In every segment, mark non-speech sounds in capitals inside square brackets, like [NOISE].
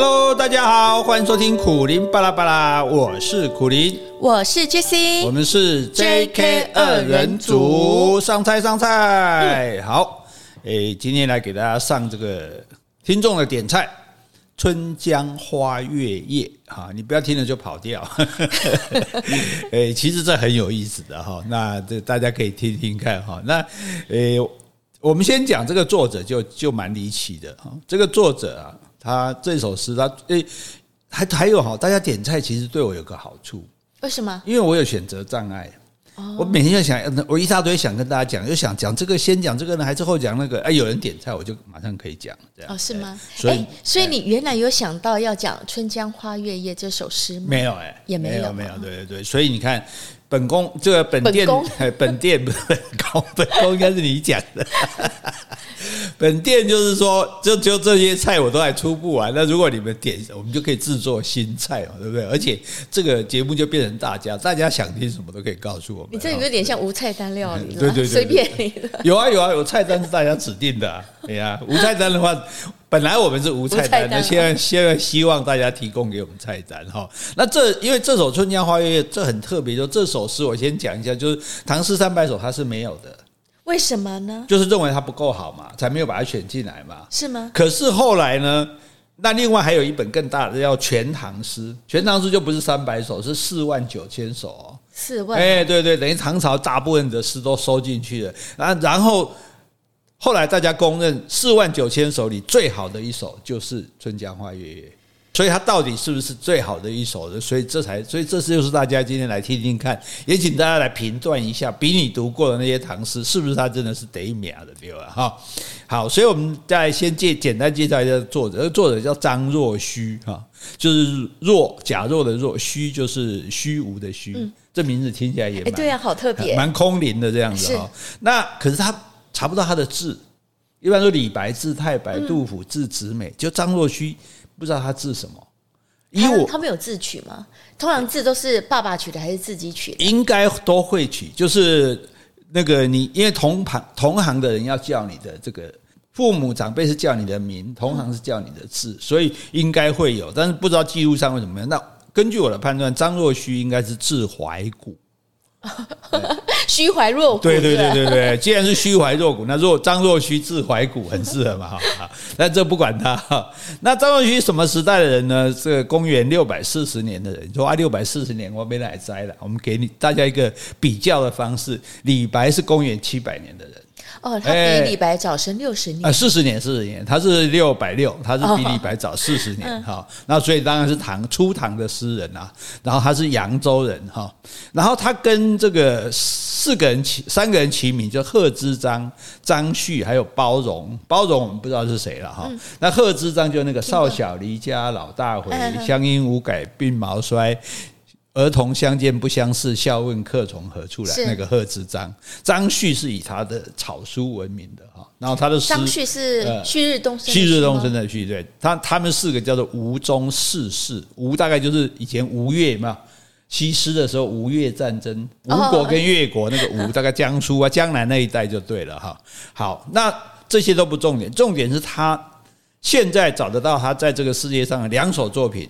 Hello，大家好，欢迎收听苦林巴拉巴拉，我是苦林，我是 Jessie，我们是 JK 二人组，上菜上菜，好，诶，今天来给大家上这个听众的点菜，《春江花月夜》哈，你不要听了就跑掉，[LAUGHS] 诶，其实这很有意思的哈，那这大家可以听听看哈，那诶，我们先讲这个作者就就蛮离奇的哈，这个作者啊。他这首诗，他诶，还还有哈，大家点菜其实对我有个好处，为什么？因为我有选择障碍，我每天就想，我一大堆想跟大家讲，就想讲这个先讲这个呢，还是后讲那个？哎，有人点菜，我就马上可以讲，这样哦，是吗？所以，所以你原来有想到要讲《春江花月夜》这首诗吗？没有哎，也没有，没有，对对对，所以你看，本宫这个本店，本 [LAUGHS] 店不是本宫，本宫应该是你讲的。[LAUGHS] 本店就是说，就就这些菜我都还出不完。那如果你们点，我们就可以制作新菜嘛，对不对？而且这个节目就变成大家，大家想听什么都可以告诉我们。你这有点像无菜单料理，[LAUGHS] 对对对，随便你的。有啊有啊，有菜单是大家指定的。对呀，无菜单的话，本来我们是无菜单，的现在现在希望大家提供给我们菜单哈。那这因为这首《春江花月夜》这很特别，就这首诗我先讲一下，就是唐诗三百首它是没有的。为什么呢？就是认为它不够好嘛，才没有把它选进来嘛。是吗？可是后来呢？那另外还有一本更大的叫《全唐诗》，《全唐诗》就不是三百首，是四万九千首哦。四万？哎，对对，等于唐朝大部分的诗都收进去了。啊，然后后来大家公认四万九千首里最好的一首就是《春江花月夜》。所以它到底是不是最好的一首呢？所以这才，所以这次就是大家今天来听听看，也请大家来评断一下，比你读过的那些唐诗，是不是它真的是得一秒的，对吧？哈，好，所以我们再先介简单介绍一下作者，作者叫张若虚，哈，就是若假若的若，虚就是虚无的虚，嗯、这名字听起来也蛮对啊，好特别，蛮空灵的这样子哈。那可是他查不到他的字，一般说李白字太白，杜甫字子美，就张若虚。不知道他字什么，因为他们有自取吗？通常字都是爸爸取的还是自己取的？应该都会取，就是那个你，因为同行同行的人要叫你的这个父母长辈是叫你的名，同行是叫你的字，所以应该会有，但是不知道记录上会怎么样。那根据我的判断，张若虚应该是字怀古。[LAUGHS] 虚怀若谷，对对对对对，既然是虚怀若谷，[LAUGHS] 那若张若虚自怀古很适合嘛哈。[LAUGHS] 那这不管他哈。那张若虚什么时代的人呢？这个公元六百四十年的人。说啊，六百四十年我没来摘了。我们给你大家一个比较的方式。李白是公元七百年的人。哦，他比李白早生六十年啊，四十年，四十年，他是六百六，他是比李白早四十年哈。那所以当然是唐初唐的诗人啊。然后他是扬州人哈。然后他跟这个四个人齐三个人齐名，叫贺知章、张旭还有包容。包容我们不知道是谁了哈。那贺知章就那个少小离家老大回，乡音无改鬓毛衰。儿童相见不相识，笑问客从何处来。那个贺知章，张旭是以他的草书闻名的哈。然后他的诗，张旭是旭日东升，旭日东升的旭。对，他他们四个叫做吴中四世，吴大概就是以前吴越嘛，西施的时候吴越战争，吴国跟越国那个吴，[LAUGHS] 大概江苏啊江南那一带就对了哈。好，那这些都不重点，重点是他现在找得到他在这个世界上的两首作品。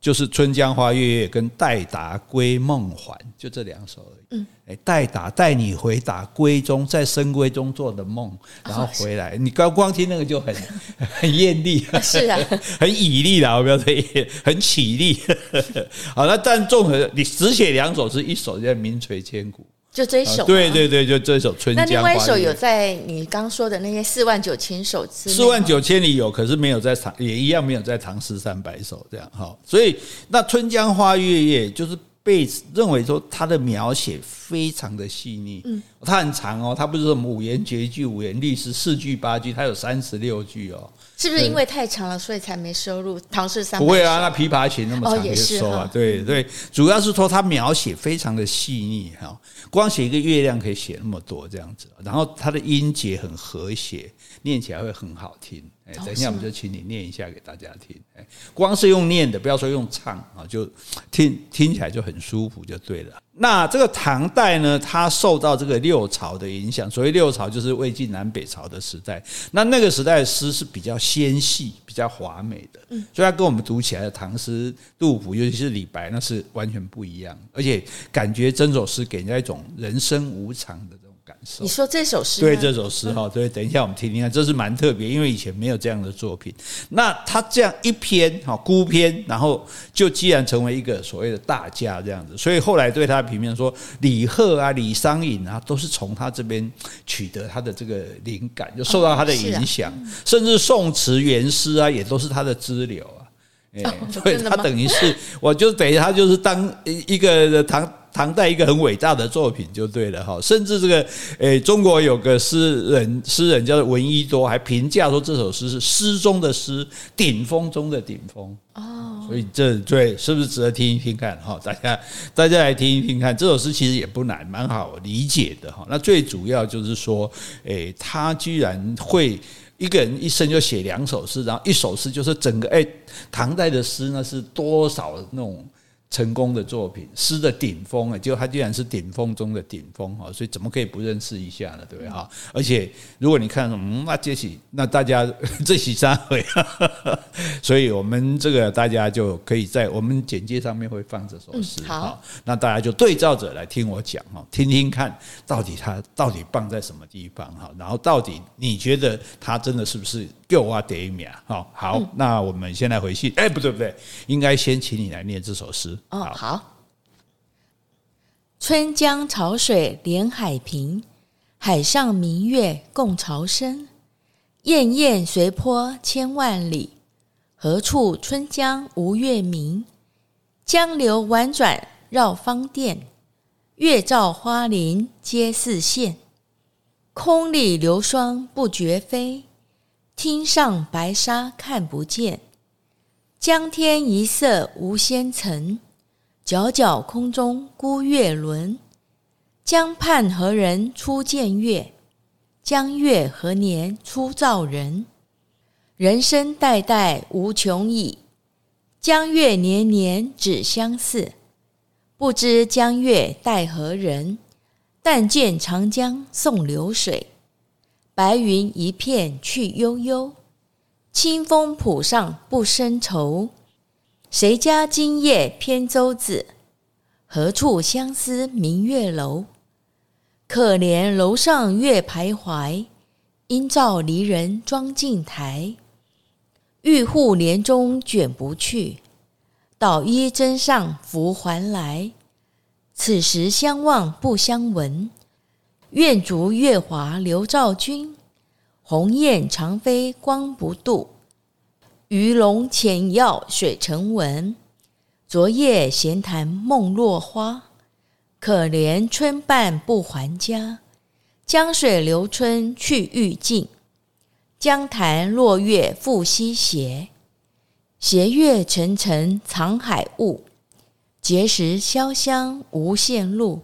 就是《春江花月夜》跟《待答归梦还》，就这两首而已。嗯，哎，待答带你回答闺中，在深闺中做的梦，然后回来。你刚光听那个就很 [LAUGHS] 很艳丽，是啊，[LAUGHS] 很绮丽啦。我不要说很绮丽。[LAUGHS] 好，那但综合你只写两首，是一首叫名垂千古。就这一首，对对对，就这一首《春江花月夜》。那另外一首有在你刚说的那些四万九千首之，四万九千里有，可是没有在唐，也一样没有在唐诗三百首这样哈。所以那《春江花月夜》就是被认为说他的描写非常的细腻，嗯，它很长哦，它不是什么五言绝句、五言律诗、四句八句，它有三十六句哦。是不是因为太长了，所以才没收入唐诗三百？不会啊，那琵琶行那么长也收啊。对对，主要是说他描写非常的细腻哈，光写一个月亮可以写那么多这样子，然后它的音节很和谐，念起来会很好听。哎，等一下我们就请你念一下给大家听。哎，光是用念的，不要说用唱啊，就听听起来就很舒服就对了。那这个唐代呢，它受到这个六朝的影响。所谓六朝，就是魏晋南北朝的时代。那那个时代的诗是比较纤细、比较华美的，嗯所以它跟我们读起来的唐诗、杜甫，尤其是李白，那是完全不一样。而且感觉整首诗给人家一种人生无常的。你说这首诗？对，这首诗哈，对，等一下我们听听看，这是蛮特别，因为以前没有这样的作品。那他这样一篇哈孤篇，然后就既然成为一个所谓的大家这样子，所以后来对他的评价说，李贺啊、李商隐啊，都是从他这边取得他的这个灵感，就受到他的影响，哦啊、甚至宋词元诗啊，也都是他的支流啊。哎，所以他等于是，我就等于他就是当一个唐。唐代一个很伟大的作品就对了哈，甚至这个诶，中国有个诗人，诗人叫做闻一多，还评价说这首诗是诗中的诗，顶峰中的顶峰哦。所以这对是不是值得听一听看哈？大家大家来听一听看，这首诗其实也不难，蛮好理解的哈。那最主要就是说，诶，他居然会一个人一生就写两首诗，然后一首诗就是整个哎，唐代的诗呢是多少那种。成功的作品，诗的顶峰啊，就他居然是顶峰中的顶峰哈，所以怎么可以不认识一下呢？对不对哈？而且如果你看，嗯，那这起那大家 [LAUGHS] 这起三回，[LAUGHS] 所以我们这个大家就可以在我们简介上面会放这首诗，嗯，好，那大家就对照着来听我讲哈，听听看到底它到底棒在什么地方哈，然后到底你觉得它真的是不是？就啊，第一名好，好，那我们先来回信。哎，不对不对，应该先请你来念这首诗。哦，好。春江潮水连海平，海上明月共潮生。滟滟随波千万里，何处春江无月明？江流宛转绕芳甸，月照花林皆似霰。空里流霜不觉飞。汀上白沙看不见，江天一色无纤尘，皎皎空中孤月轮。江畔何人初见月？江月何年初照人？人生代代无穷已，江月年年只相似。不知江月待何人？但见长江送流水。白云一片去悠悠，清风浦上不胜愁。谁家今夜扁舟子？何处相思明月楼？可怜楼上月徘徊，应照离人妆镜台。玉户帘中卷不去，捣衣砧上拂还来。此时相望不相闻。愿逐月华流照君，鸿雁长飞光不度。鱼龙潜跃水成文，昨夜闲谈梦落花。可怜春半不还家，江水流春去欲尽。江潭落月复西斜，斜月沉沉藏海雾。碣石潇湘无限路。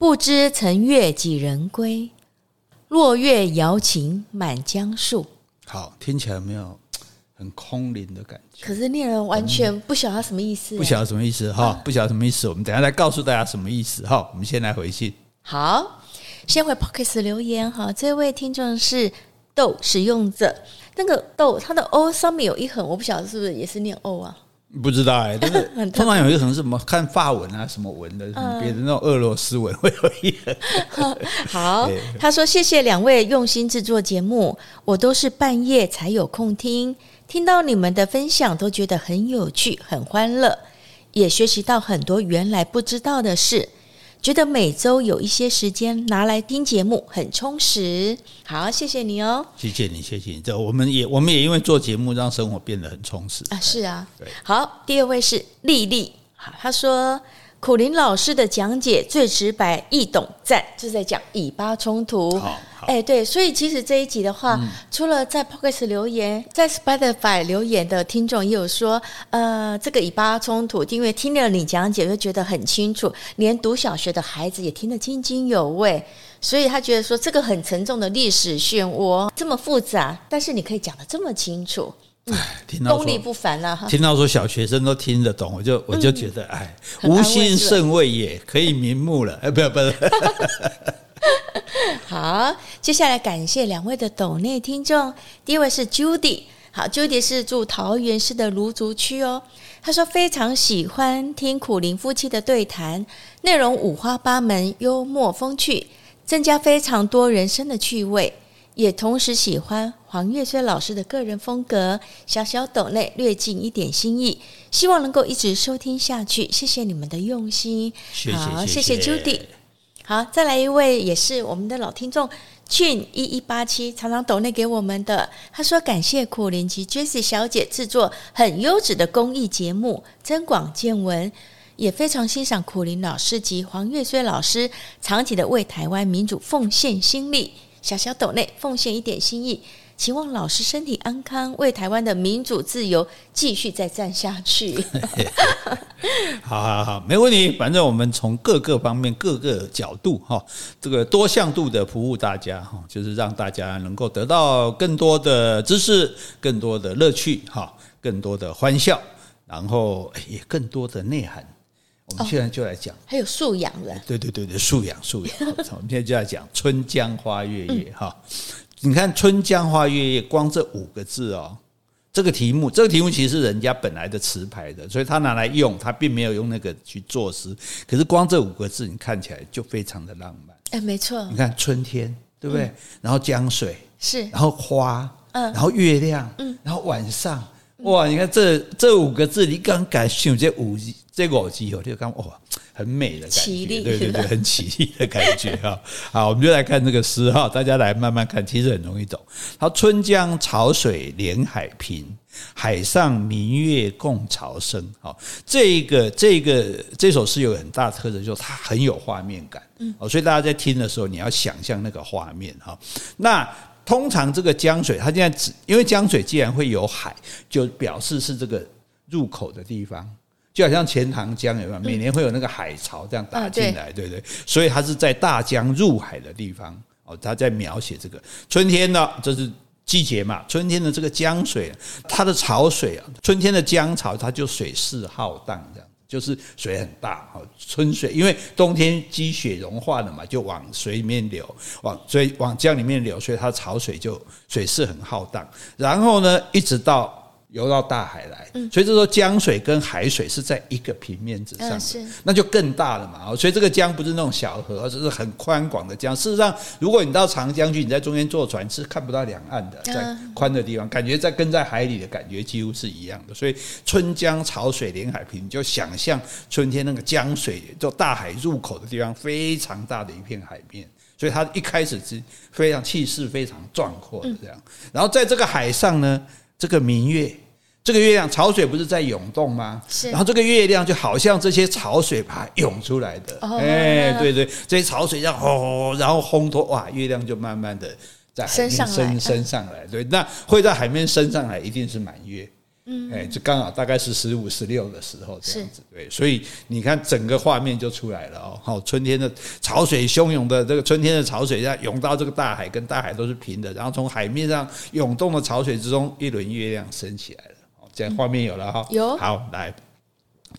不知乘月几人归？落月摇情满江树。好，听起来有没有很空灵的感觉？可是念人完全不晓得他什么意思。不晓得什么意思哈？不晓得什么意思？我们等下再告诉大家什么意思哈。我们先来回信。好，先回 Podcast 留言哈。这位听众是豆使用者，那个豆他的 O 上面有一横，我不晓得是不是也是念 O 啊？不知道哎、欸，[LAUGHS] 但是通常有一个可能是什么看法文啊，什么文的，别的那种俄罗斯文会有一个。[LAUGHS] 好，[LAUGHS] 他说谢谢两位用心制作节目，我都是半夜才有空听，听到你们的分享都觉得很有趣、很欢乐，也学习到很多原来不知道的事。觉得每周有一些时间拿来听节目很充实，好，谢谢你哦，谢谢你，谢谢你。这我们也我们也因为做节目让生活变得很充实啊，是啊，对。好，第二位是丽丽，好，她说。苦林老师的讲解最直白易懂，赞！就是在讲以巴冲突。好，哎、欸，对，所以其实这一集的话，嗯、除了在 Podcast 留言，在 Spotify 留言的听众也有说，呃，这个以巴冲突，因为听了你讲解，就觉得很清楚，连读小学的孩子也听得津津有味，所以他觉得说这个很沉重的历史漩涡这么复杂，但是你可以讲得这么清楚。听到功力不凡啊！听到说小学生都听得懂，我就我就觉得，哎，无心甚慰也，可以瞑目了。[LAUGHS] 哎，不要不要。[LAUGHS] 好，接下来感谢两位的斗内听众。第一位是 Judy，好，Judy 是住桃园市的芦竹区哦。他说非常喜欢听苦林夫妻的对谈，内容五花八门，幽默风趣，增加非常多人生的趣味。也同时喜欢黄月虽老师的个人风格，小小斗内略尽一点心意，希望能够一直收听下去。谢谢你们的用心，谢谢好，谢谢，Judy。好，再来一位也是我们的老听众俊一一八七，常常斗内给我们的，他说感谢苦林及 Jessie 小姐制作很优质的公益节目，增广见闻，也非常欣赏苦林老师及黄月虽老师长期的为台湾民主奉献心力。小小斗内奉献一点心意，期望老师身体安康，为台湾的民主自由继续再战下去。[LAUGHS] 好好好，没问题。反正我们从各个方面、各个角度，哈，这个多向度的服务大家，哈，就是让大家能够得到更多的知识、更多的乐趣，哈，更多的欢笑，然后也更多的内涵。我们现在就来讲，还有素养的，对对对对，素养素养。[LAUGHS] 我们现在就来讲“春江花月夜”哈。你看“春江花月夜”，光这五个字哦，这个题目，这个题目其实是人家本来的词牌的，所以他拿来用，他并没有用那个去作诗。可是光这五个字，你看起来就非常的浪漫。哎，没错。你看春天，对不对？然后江水是，然后花，嗯，然后月亮，嗯，然后晚上，哇！你看这这五个字，你刚感受这五。这个耳机哦，就刚哇，很美的感觉，对对对，[LAUGHS] 很凄丽的感觉哈。好，我们就来看这个诗哈，大家来慢慢看，其实很容易懂。好，春江潮水连海平，海上明月共潮生。好，这个这个这首诗有很大的特色，就是它很有画面感。嗯，所以大家在听的时候，你要想象那个画面哈。那通常这个江水，它现在只因为江水既然会有海，就表示是这个入口的地方。就好像钱塘江有没有？每年会有那个海潮这样打进来，对不对？所以它是在大江入海的地方哦。他在描写这个春天呢，这是季节嘛。春天的这个江水，它的潮水啊，春天的江潮，它就水势浩荡，这样就是水很大。春水因为冬天积雪融化了嘛，就往水里面流，往水往江里面流，所以它潮水就水势很浩荡。然后呢，一直到。游到大海来，所以这时候江水跟海水是在一个平面之上，那就更大了嘛。所以这个江不是那种小河，而是很宽广的江。事实上，如果你到长江去，你在中间坐船是看不到两岸的，在宽的地方，感觉在跟在海里的感觉几乎是一样的。所以春江潮水连海平，你就想象春天那个江水就大海入口的地方，非常大的一片海面。所以它一开始是非常气势非常壮阔的这样。然后在这个海上呢。这个明月，这个月亮，潮水不是在涌动吗？是。然后这个月亮就好像这些潮水把它涌出来的，哎，对对，这些潮水这样吼，然后烘托，哇，月亮就慢慢的在海面升升上来。对，那会在海面升上来，一定是满月。嗯，哎，就刚好大概是十五、十六的时候这样子，对，所以你看整个画面就出来了哦。好，春天的潮水汹涌的这个春天的潮水，在涌到这个大海，跟大海都是平的，然后从海面上涌动的潮水之中，一轮月亮升起来了。哦，这样画面有了哈，有好来。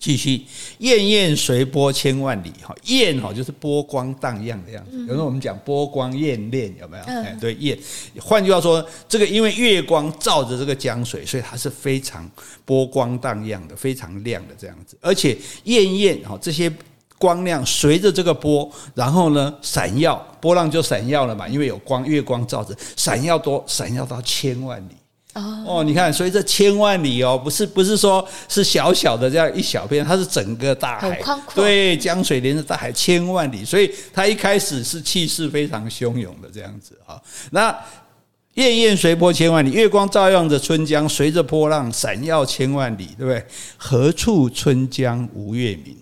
继续，滟滟随波千万里，哈，滟哈就是波光荡漾的样子。有时候我们讲波光滟涟，有没有？哎，对，滟。换句话说，这个因为月光照着这个江水，所以它是非常波光荡漾的，非常亮的这样子。而且滟滟哈这些光亮随着这个波，然后呢闪耀，波浪就闪耀了嘛，因为有光，月光照着，闪耀多，闪耀到千万里。哦，你看，所以这千万里哦，不是不是说是小小的这样一小片，它是整个大海，对，江水连着大海千万里，所以它一开始是气势非常汹涌的这样子啊。那滟滟随波千万里，月光照耀着春江，随着波浪闪耀千万里，对不对？何处春江无月明？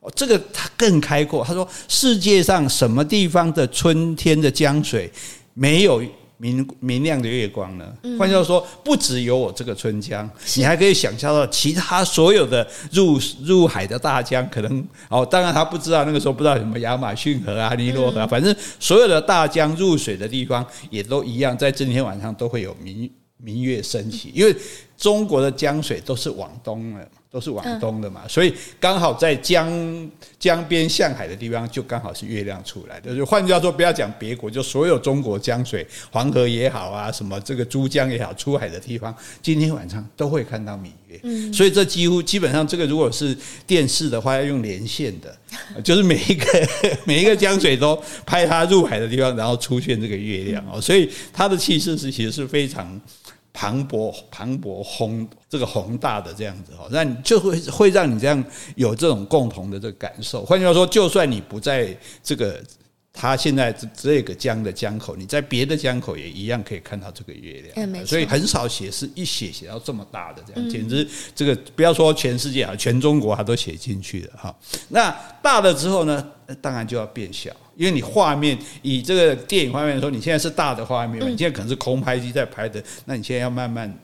哦，这个他更开阔。他说，世界上什么地方的春天的江水没有？明明亮的月光呢？换句话说，不只有我这个春江，你还可以想象到其他所有的入入海的大江，可能哦，当然他不知道那个时候不知道什么亚马逊河啊、尼罗河啊，反正所有的大江入水的地方也都一样，在今天晚上都会有明明月升起，因为中国的江水都是往东的。都是往东的嘛，所以刚好在江江边向海的地方，就刚好是月亮出来的。就换句话说，不要讲别国，就所有中国江水，黄河也好啊，什么这个珠江也好，出海的地方，今天晚上都会看到明月。嗯，所以这几乎基本上，这个如果是电视的话，要用连线的，[LAUGHS] 就是每一个每一个江水都拍它入海的地方，然后出现这个月亮哦，所以它的气势是其实是非常。磅礴、磅礴、宏这个宏大的这样子哈，那你就会会让你这样有这种共同的这个感受。换句话说，就算你不在这个。它现在这这个江的江口，你在别的江口也一样可以看到这个月亮，所以很少写是一写写到这么大的这样，简直这个不要说全世界啊，全中国它都写进去了哈。那大了之后呢，当然就要变小，因为你画面以这个电影画面来说，你现在是大的画面，你现在可能是空拍机在拍的，那你现在要慢慢。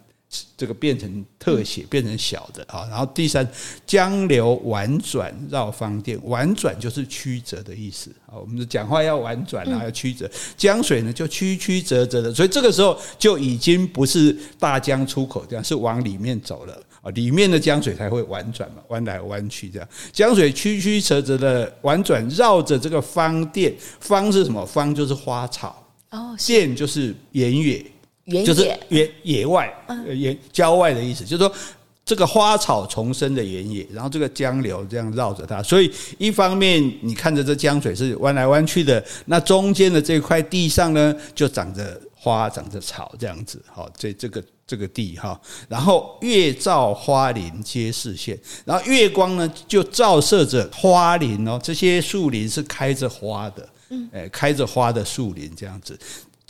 这个变成特写，变成小的啊。然后第三，江流婉转绕芳甸，婉转就是曲折的意思啊。我们的讲话要婉转啊，要曲折。江水呢就曲曲折折的，所以这个时候就已经不是大江出口这样，是往里面走了啊。里面的江水才会婉转嘛，弯来弯去这样。江水曲曲折折的婉转绕着这个芳甸，芳是什么？芳就是花草哦，甸就是原野。就是野野外，野郊外的意思，就是说这个花草丛生的原野，然后这个江流这样绕着它，所以一方面你看着这江水是弯来弯去的，那中间的这块地上呢，就长着花，长着草这样子，好，这这个这个地哈，然后月照花林皆是线，然后月光呢就照射着花林哦，这些树林是开着花的，嗯，诶，开着花的树林这样子。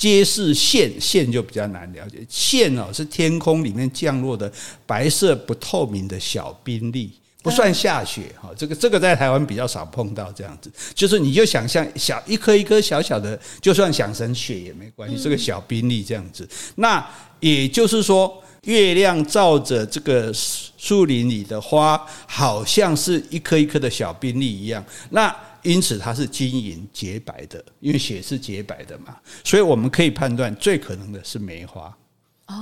皆是线，线就比较难了解。线哦，是天空里面降落的白色不透明的小冰粒，不算下雪哈。这个这个在台湾比较少碰到这样子，就是你就想象小一颗一颗小小的，就算想成雪也没关系。这个小冰粒这样子，那也就是说，月亮照着这个树林里的花，好像是一颗一颗的小冰粒一样。那因此它是晶莹洁白的，因为血是洁白的嘛，所以我们可以判断最可能的是梅花，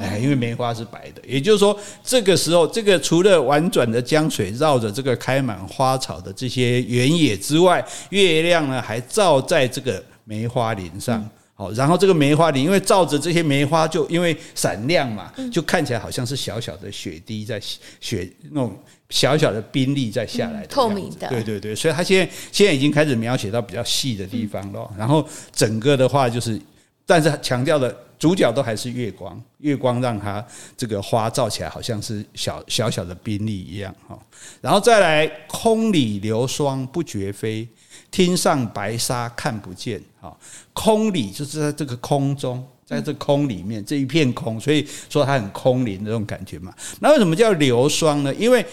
哎，因为梅花是白的，也就是说这个时候，这个除了婉转的江水绕着这个开满花草的这些原野之外，月亮呢还照在这个梅花林上。好，然后这个梅花林，因为照着这些梅花，就因为闪亮嘛，就看起来好像是小小的雪滴在雪那种小小的冰粒再下来的，透明的。对对对，所以他现在现在已经开始描写到比较细的地方了。然后整个的话就是，但是强调的主角都还是月光，月光让它这个花照起来好像是小小小的冰粒一样哈。然后再来，空里流霜不觉飞。天上白沙看不见，哈，空里就是在这个空中，在这空里面这一片空，所以说它很空灵的那种感觉嘛。那为什么叫流霜呢？因为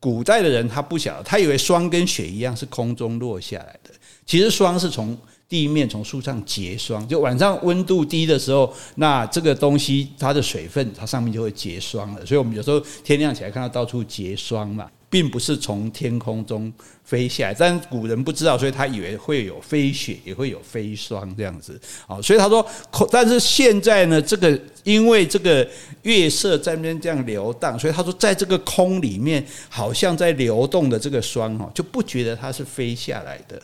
古代的人他不晓得，他以为霜跟雪一样是空中落下来的。其实霜是从地面从树上结霜，就晚上温度低的时候，那这个东西它的水分它上面就会结霜了。所以我们有时候天亮起来看到到处结霜嘛。并不是从天空中飞下来，但古人不知道，所以他以为会有飞雪，也会有飞霜这样子。好，所以他说空，但是现在呢，这个因为这个月色在那边这样流荡，所以他说，在这个空里面，好像在流动的这个霜哦，就不觉得它是飞下来的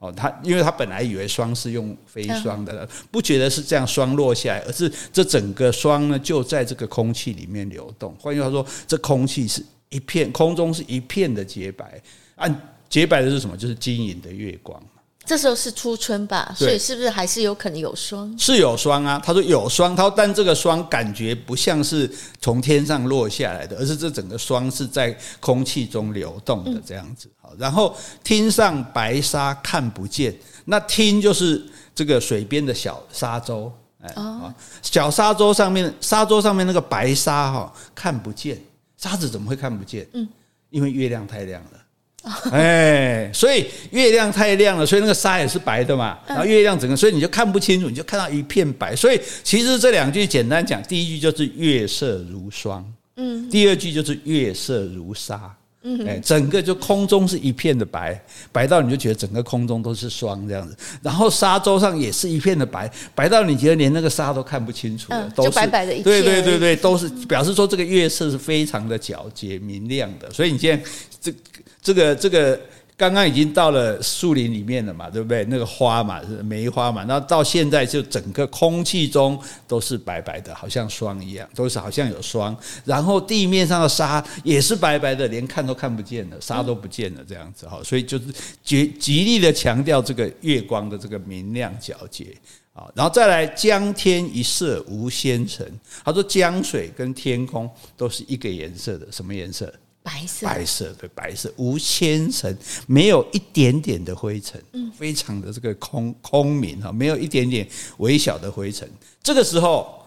哦。他因为他本来以为霜是用飞霜的，不觉得是这样霜落下来，而是这整个霜呢就在这个空气里面流动。换句话说，这空气是。一片空中是一片的洁白，按洁白的是什么？就是晶莹的月光。这时候是初春吧，所以是不是还是有可能有霜？是有霜啊，他说有霜，他说但这个霜感觉不像是从天上落下来的，而是这整个霜是在空气中流动的这样子。好，然后汀上白沙看不见，那汀就是这个水边的小沙洲，哎，小沙洲上面沙洲上面那个白沙哈看不见。沙子怎么会看不见？嗯，因为月亮太亮了，[LAUGHS] 哎，所以月亮太亮了，所以那个沙也是白的嘛。然后月亮整个，所以你就看不清楚，你就看到一片白。所以其实这两句简单讲，第一句就是月色如霜，嗯，第二句就是月色如沙。嗯，哎，整个就空中是一片的白，白到你就觉得整个空中都是霜这样子。然后沙洲上也是一片的白，白到你觉得连那个沙都看不清楚了，都是白白的一片。对对对对，都是表示说这个月色是非常的皎洁明亮的。所以你现在这这个这个。刚刚已经到了树林里面了嘛，对不对？那个花嘛，梅花嘛。那到现在就整个空气中都是白白的，好像霜一样，都是好像有霜。然后地面上的沙也是白白的，连看都看不见了，沙都不见了，这样子哈。所以就是极极力的强调这个月光的这个明亮皎洁啊。然后再来江天一色无纤尘，他说江水跟天空都是一个颜色的，什么颜色？白色，白色对，白色无纤尘，没有一点点的灰尘，嗯，非常的这个空空明哈，没有一点点微小的灰尘。这个时候，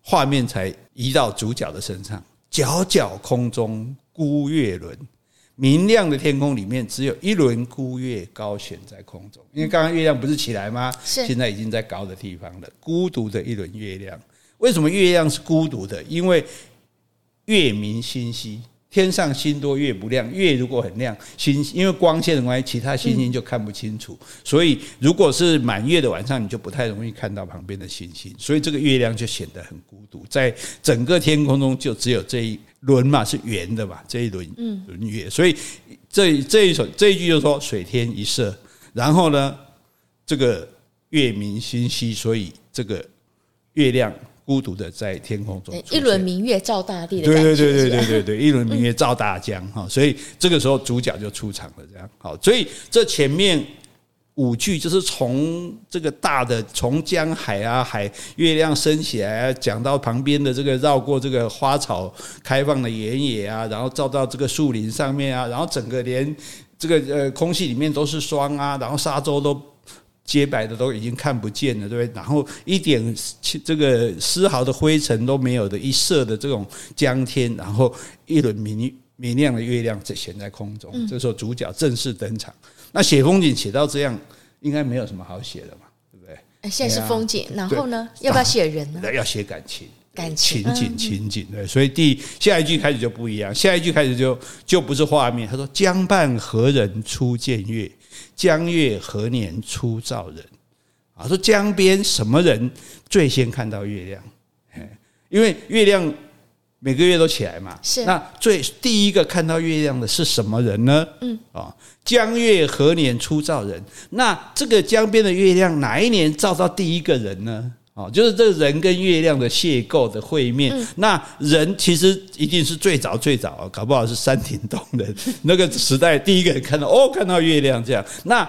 画面才移到主角的身上，皎皎空中孤月轮，明亮的天空里面只有一轮孤月高悬在空中。因为刚刚月亮不是起来吗？是，现在已经在高的地方了，孤独的一轮月亮。为什么月亮是孤独的？因为月明星稀。天上星多月不亮，月如果很亮，星因为光线的关系，其他星星就看不清楚。所以如果是满月的晚上，你就不太容易看到旁边的星星。所以这个月亮就显得很孤独，在整个天空中就只有这一轮嘛，是圆的嘛，这一轮轮月。所以这这一首这一句就说水天一色，然后呢，这个月明星稀，所以这个月亮。孤独的在天空中，一轮明月照大地。对对对对对对对，一轮明月照大江 [LAUGHS] 哈，所以这个时候主角就出场了，这样好。所以这前面五句就是从这个大的，从江海啊海月亮升起来啊，讲到旁边的这个绕过这个花草开放的原野啊，然后照到这个树林上面啊，然后整个连这个呃空气里面都是霜啊，然后沙洲都。洁白的都已经看不见了，对不对？然后一点这个丝毫的灰尘都没有的一色的这种江天，然后一轮明明亮的月亮在悬在空中。这时候主角正式登场。那写风景写到这样，应该没有什么好写的嘛，对不对？现在是风景，然后呢，要不要写人呢？要写感情，感情情景情景对。所以第下一句开始就不一样，下一句开始就就不是画面。他说：“江畔何人初见月？”江月何年初照人？啊，说江边什么人最先看到月亮？因为月亮每个月都起来嘛。是。那最第一个看到月亮的是什么人呢？嗯。啊，江月何年初照人？那这个江边的月亮哪一年照到第一个人呢？哦，就是这个人跟月亮的邂逅的会面，嗯、那人其实一定是最早最早，搞不好是山顶洞人那个时代第一个人看到哦，看到月亮这样。那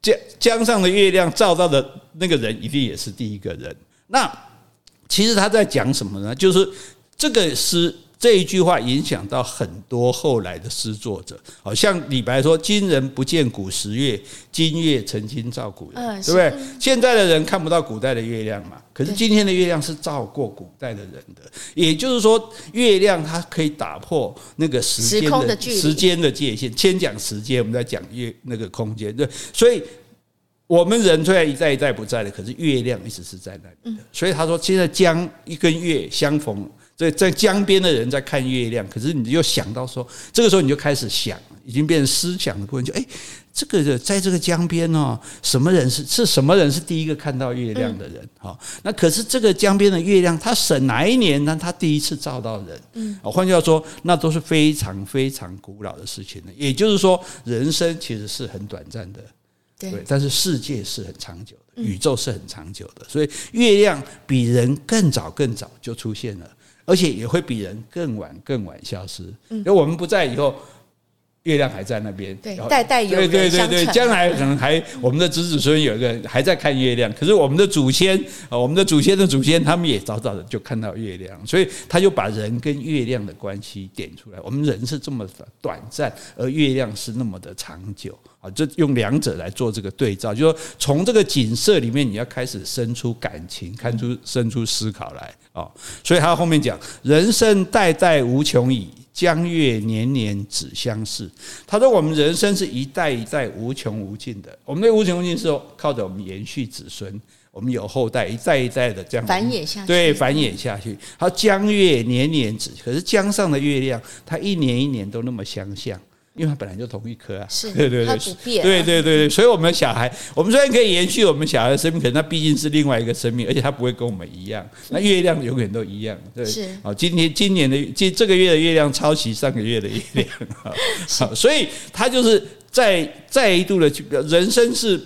江江上的月亮照到的那个人，一定也是第一个人。那其实他在讲什么呢？就是这个诗。这一句话影响到很多后来的诗作者，好像李白说：“今人不见古时月，今月曾经照古人。”对不对？现在的人看不到古代的月亮嘛，可是今天的月亮是照过古代的人的。也就是说，月亮它可以打破那个时间的时间的界限。先讲时间，我们再讲月那个空间。对，所以我们人虽然一代一代不在了，可是月亮一直是在那里的。所以他说，现在江一跟月相逢。在在江边的人在看月亮，可是你又想到说，这个时候你就开始想，已经变成思想的部分，就哎，这个在这个江边哦，什么人是是什么人是第一个看到月亮的人？哈，那可是这个江边的月亮，它省哪一年呢？它第一次照到人，嗯，换句话说，那都是非常非常古老的事情了。也就是说，人生其实是很短暂的，对，但是世界是很长久的，宇宙是很长久的，所以月亮比人更早更早就出现了。而且也会比人更晚更晚消失，因为我们不在以后，月亮还在那边，对，代代有对对对对，将来可能还 [LAUGHS] 我们的子子孙有一个还在看月亮，可是我们的祖先啊，我们的祖先的祖先，他们也早早的就看到月亮，所以他就把人跟月亮的关系点出来。我们人是这么的短暂，而月亮是那么的长久啊，这用两者来做这个对照，就是说从这个景色里面，你要开始生出感情，看出生出思考来。啊，所以他后面讲，人生代代无穷已，江月年年只相似。他说，我们人生是一代一代无穷无尽的。我们的无穷无尽是靠着我们延续子孙，我们有后代一代一代的这样繁衍下去，对，繁衍下去。他，江月年年只，可是江上的月亮，它一年一年都那么相像。因为它本来就同一颗啊，是，对对对，它不变，对对对对，所以我们小孩，我们虽然可以延续我们小孩的生命，可是它毕竟是另外一个生命，而且它不会跟我们一样。那月亮永远都一样，对，是。好，今天今年的今这个月的月亮抄袭上个月的月亮，[LAUGHS] 好，所以它就是再再一度的去，人生是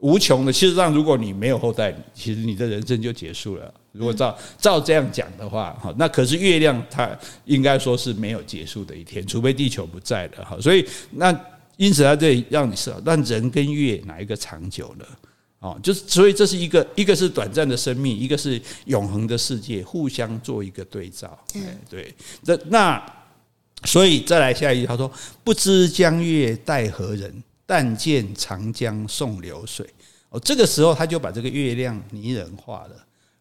无穷的。事实上，如果你没有后代，其实你的人生就结束了。如果照照这样讲的话，哈，那可是月亮它应该说是没有结束的一天，除非地球不在了，哈。所以那因此它这里让你知道，但人跟月哪一个长久呢？哦，就是所以这是一个，一个是短暂的生命，一个是永恒的世界，互相做一个对照。嗯，对。那那所以再来下一句，他说：“不知江月待何人？但见长江送流水。”哦，这个时候他就把这个月亮拟人化了。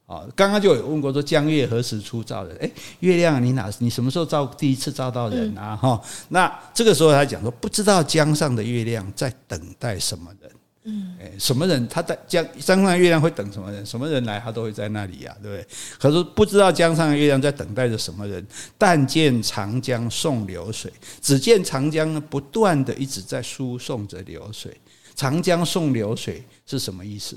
啊，刚刚就有问过说，江月何时出照人？诶，月亮你哪？你什么时候照第一次照到人啊？哈，那这个时候他讲说，不知道江上的月亮在等待什么人？嗯，哎，什么人？他在江江上的月亮会等什么人？什么人来，他都会在那里呀，对不对？可是不知道江上的月亮在等待着什么人？但见长江送流水，只见长江呢，不断的一直在输送着流水。长江送流水是什么意思？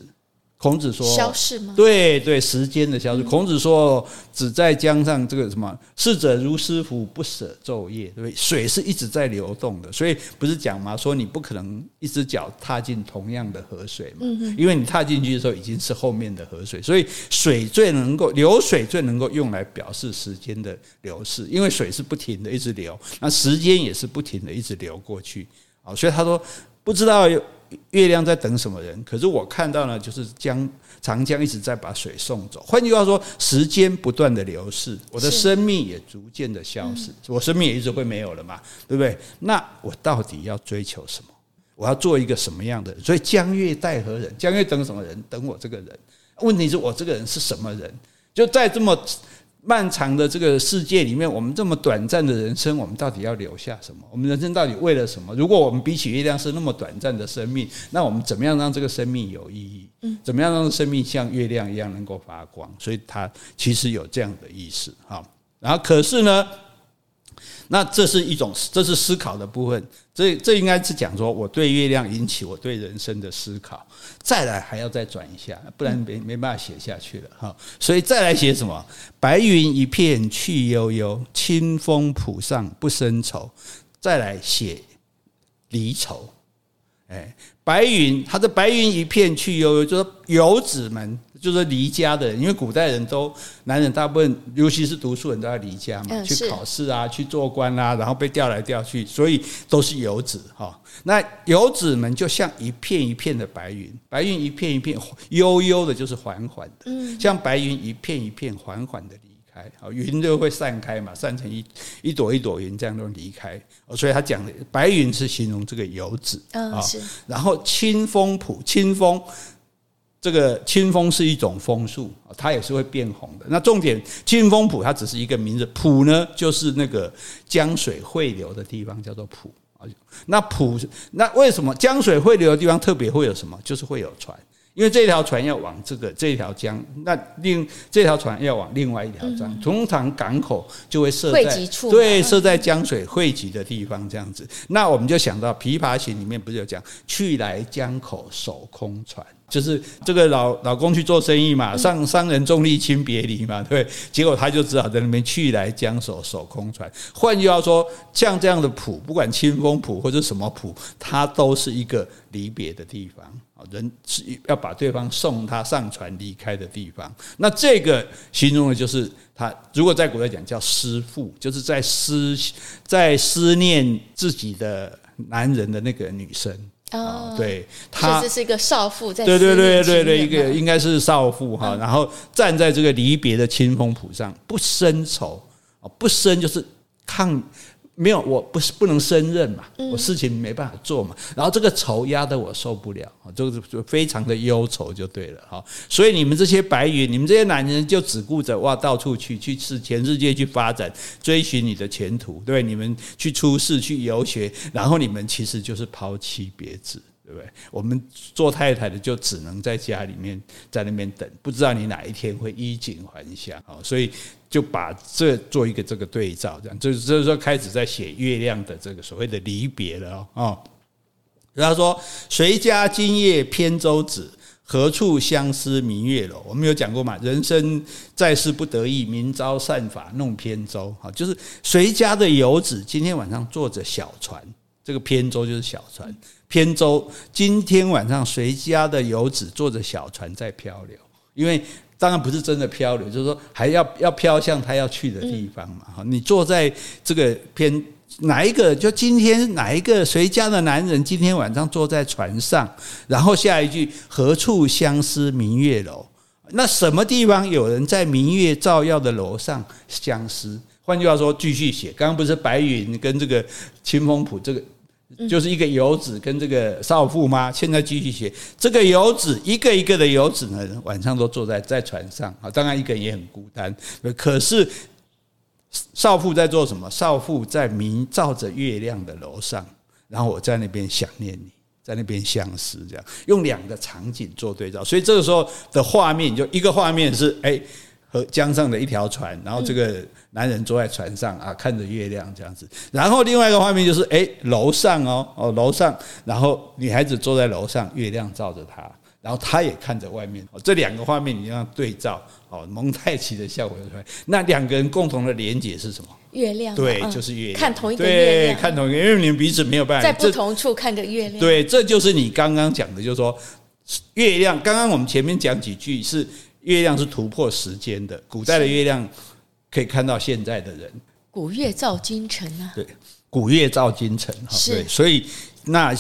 孔子说：“消逝吗？对对，时间的消逝。孔子说：‘只在江上，这个什么逝者如斯夫，不舍昼夜。’对不对？水是一直在流动的，所以不是讲吗？说你不可能一只脚踏进同样的河水嘛，因为你踏进去的时候已经是后面的河水。所以水最能够流水，最能够用来表示时间的流逝，因为水是不停的一直流，那时间也是不停的一直流过去。啊，所以他说不知道有。”月亮在等什么人？可是我看到呢，就是江长江一直在把水送走。换句话说，时间不断的流逝，我的生命也逐渐的消失，我生命也一直会没有了嘛，对不对？那我到底要追求什么？我要做一个什么样的人？所以江月待何人？江月等什么人？等我这个人。问题是我这个人是什么人？就在这么。漫长的这个世界里面，我们这么短暂的人生，我们到底要留下什么？我们人生到底为了什么？如果我们比起月亮是那么短暂的生命，那我们怎么样让这个生命有意义？嗯，怎么样让生命像月亮一样能够发光？所以它其实有这样的意思哈。然后可是呢？那这是一种，这是思考的部分。这这应该是讲说，我对月亮引起我对人生的思考。再来还要再转一下，不然没没办法写下去了哈。所以再来写什么？白云一片去悠悠，清风浦上不胜愁。再来写离愁。哎，白云，它的白云一片去悠悠，就是游子们。就是离家的人，因为古代人都男人大部分，尤其是读书人都要离家嘛，去考试啊，去做官啊，然后被调来调去，所以都是游子哈。那游子们就像一片一片的白云，白云一片一片悠悠的，就是缓缓的，像白云一片一片缓缓的离开，好，云就会散开嘛，散成一一朵一朵云这样都离开。所以他讲的白云是形容这个游子啊，然后清风浦，清风。这个清风是一种枫树，它也是会变红的。那重点，清风浦它只是一个名字，浦呢就是那个江水汇流的地方，叫做浦。那浦，那为什么江水汇流的地方特别会有什么？就是会有船。因为这条船要往这个这条江，那另这条船要往另外一条江，通常港口就会设在对设在江水汇集的地方这样子。那我们就想到《琵琶行》里面不是有讲“去来江口守空船”，就是这个老老公去做生意嘛，商商人重利轻别离嘛，对，结果他就只好在那边去来江守守空船。换句话说，像这样的谱，不管清风谱或者什么谱，它都是一个离别的地方。人是要把对方送他上船离开的地方，那这个形容的就是他。如果在古代讲叫思妇，就是在思在思念自己的男人的那个女生哦，对，他其实是一个少妇，在对对对对对，一个应该是少妇哈，然后站在这个离别的清风谱上，不生愁啊，不生就是抗。没有，我不是不能胜任嘛，我事情没办法做嘛，然后这个愁压得我受不了，就是就非常的忧愁就对了哈。所以你们这些白云，你们这些男人就只顾着哇到处去去世全世界去发展，追寻你的前途，对，你们去出世去游学，然后你们其实就是抛妻别子对不对？我们做太太的就只能在家里面在那边等，不知道你哪一天会衣锦还乡啊，所以就把这做一个这个对照，这样就是就是说开始在写月亮的这个所谓的离别了哦。他说：“谁家今夜扁舟子？何处相思明月楼？”我们有讲过嘛？人生在世不得意，明朝散发弄扁舟。哈，就是谁家的游子今天晚上坐着小船？这个扁舟就是小船。扁舟今天晚上谁家的游子坐着小船在漂流？因为当然不是真的漂流，就是说还要要飘向他要去的地方嘛。哈，你坐在这个偏。哪一个？就今天哪一个？谁家的男人今天晚上坐在船上？然后下一句“何处相思明月楼”？那什么地方有人在明月照耀的楼上相思？换句话说，继续写。刚刚不是白云跟这个清风浦，这个就是一个游子跟这个少妇吗？现在继续写，这个游子一个一个的游子呢，晚上都坐在在船上。啊，当然一个人也很孤单，可是。少妇在做什么？少妇在明照着月亮的楼上，然后我在那边想念你，在那边相思，这样。用两个场景做对照，所以这个时候的画面就一个画面是哎，和江上的一条船，然后这个男人坐在船上啊，看着月亮这样子，然后另外一个画面就是哎，楼上哦哦楼上，然后女孩子坐在楼上，月亮照着她。然后她也看着外面，这两个画面你要对照，哦，蒙太奇的效果出来。那两个人共同的连结是什么？月亮。对，就是月亮。看同一个月亮。对，看同一个，因为你们彼此没有办法在不同处看着月亮。对，这就是你刚刚讲的，就是说月亮。刚刚我们前面讲几句是月亮是突破时间的，古代的月亮可以看到现在的人。古月照今晨啊。对，古月照今晨哈。对，所以那